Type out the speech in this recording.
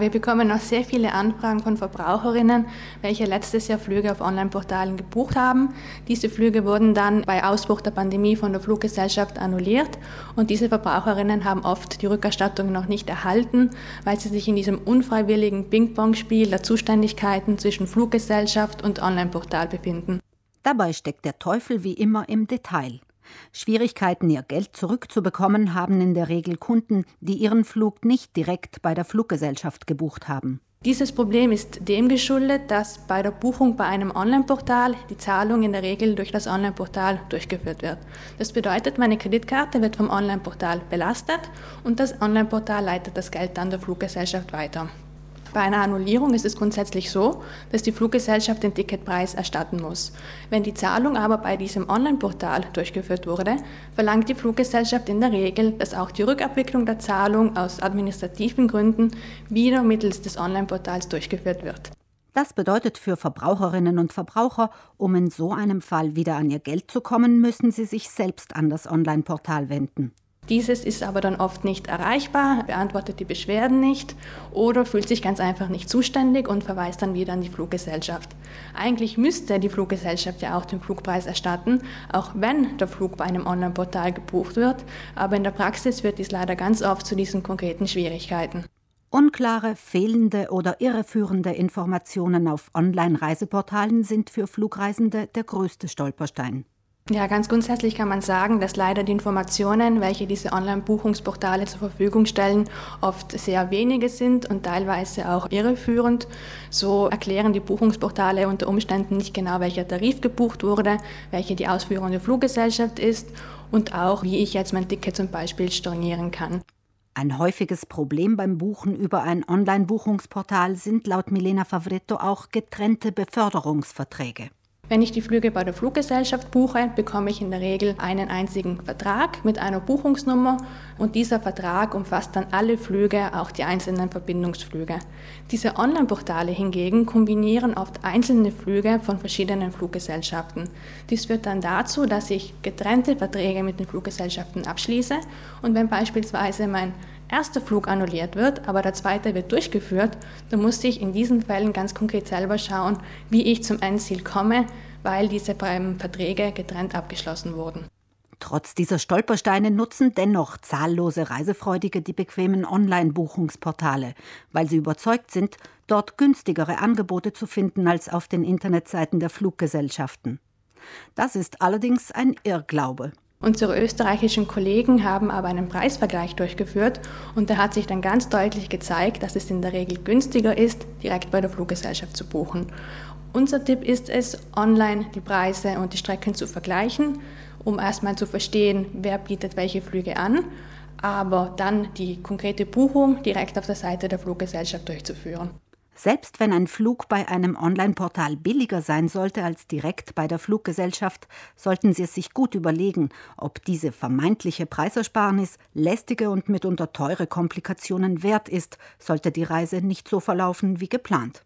Wir bekommen noch sehr viele Anfragen von Verbraucherinnen, welche letztes Jahr Flüge auf Online-Portalen gebucht haben. Diese Flüge wurden dann bei Ausbruch der Pandemie von der Fluggesellschaft annulliert und diese Verbraucherinnen haben oft die Rückerstattung noch nicht erhalten, weil sie sich in diesem unfreiwilligen Ping-Pong-Spiel der Zuständigkeiten zwischen Fluggesellschaft und Online-Portal befinden. Dabei steckt der Teufel wie immer im Detail. Schwierigkeiten, ihr Geld zurückzubekommen, haben in der Regel Kunden, die ihren Flug nicht direkt bei der Fluggesellschaft gebucht haben. Dieses Problem ist dem geschuldet, dass bei der Buchung bei einem Online-Portal die Zahlung in der Regel durch das Online-Portal durchgeführt wird. Das bedeutet, meine Kreditkarte wird vom Online-Portal belastet und das Online-Portal leitet das Geld dann der Fluggesellschaft weiter. Bei einer Annullierung ist es grundsätzlich so, dass die Fluggesellschaft den Ticketpreis erstatten muss. Wenn die Zahlung aber bei diesem Online-Portal durchgeführt wurde, verlangt die Fluggesellschaft in der Regel, dass auch die Rückabwicklung der Zahlung aus administrativen Gründen wieder mittels des Online-Portals durchgeführt wird. Das bedeutet für Verbraucherinnen und Verbraucher, um in so einem Fall wieder an ihr Geld zu kommen, müssen sie sich selbst an das Online-Portal wenden. Dieses ist aber dann oft nicht erreichbar, beantwortet die Beschwerden nicht oder fühlt sich ganz einfach nicht zuständig und verweist dann wieder an die Fluggesellschaft. Eigentlich müsste die Fluggesellschaft ja auch den Flugpreis erstatten, auch wenn der Flug bei einem Online-Portal gebucht wird, aber in der Praxis führt dies leider ganz oft zu diesen konkreten Schwierigkeiten. Unklare, fehlende oder irreführende Informationen auf Online-Reiseportalen sind für Flugreisende der größte Stolperstein. Ja, ganz grundsätzlich kann man sagen, dass leider die Informationen, welche diese Online-Buchungsportale zur Verfügung stellen, oft sehr wenige sind und teilweise auch irreführend. So erklären die Buchungsportale unter Umständen nicht genau, welcher Tarif gebucht wurde, welche die ausführende Fluggesellschaft ist und auch, wie ich jetzt mein Ticket zum Beispiel stornieren kann. Ein häufiges Problem beim Buchen über ein Online-Buchungsportal sind laut Milena Favretto auch getrennte Beförderungsverträge. Wenn ich die Flüge bei der Fluggesellschaft buche, bekomme ich in der Regel einen einzigen Vertrag mit einer Buchungsnummer und dieser Vertrag umfasst dann alle Flüge, auch die einzelnen Verbindungsflüge. Diese Online-Portale hingegen kombinieren oft einzelne Flüge von verschiedenen Fluggesellschaften. Dies führt dann dazu, dass ich getrennte Verträge mit den Fluggesellschaften abschließe und wenn beispielsweise mein erster Flug annulliert wird, aber der zweite wird durchgeführt, dann muss ich in diesen Fällen ganz konkret selber schauen, wie ich zum Endziel komme, weil diese Verträge getrennt abgeschlossen wurden. Trotz dieser Stolpersteine nutzen dennoch zahllose Reisefreudige die bequemen Online-Buchungsportale, weil sie überzeugt sind, dort günstigere Angebote zu finden als auf den Internetseiten der Fluggesellschaften. Das ist allerdings ein Irrglaube. Unsere österreichischen Kollegen haben aber einen Preisvergleich durchgeführt und da hat sich dann ganz deutlich gezeigt, dass es in der Regel günstiger ist, direkt bei der Fluggesellschaft zu buchen. Unser Tipp ist es, online die Preise und die Strecken zu vergleichen, um erstmal zu verstehen, wer bietet welche Flüge an, aber dann die konkrete Buchung direkt auf der Seite der Fluggesellschaft durchzuführen. Selbst wenn ein Flug bei einem Online-Portal billiger sein sollte als direkt bei der Fluggesellschaft, sollten Sie es sich gut überlegen, ob diese vermeintliche Preisersparnis lästige und mitunter teure Komplikationen wert ist, sollte die Reise nicht so verlaufen wie geplant.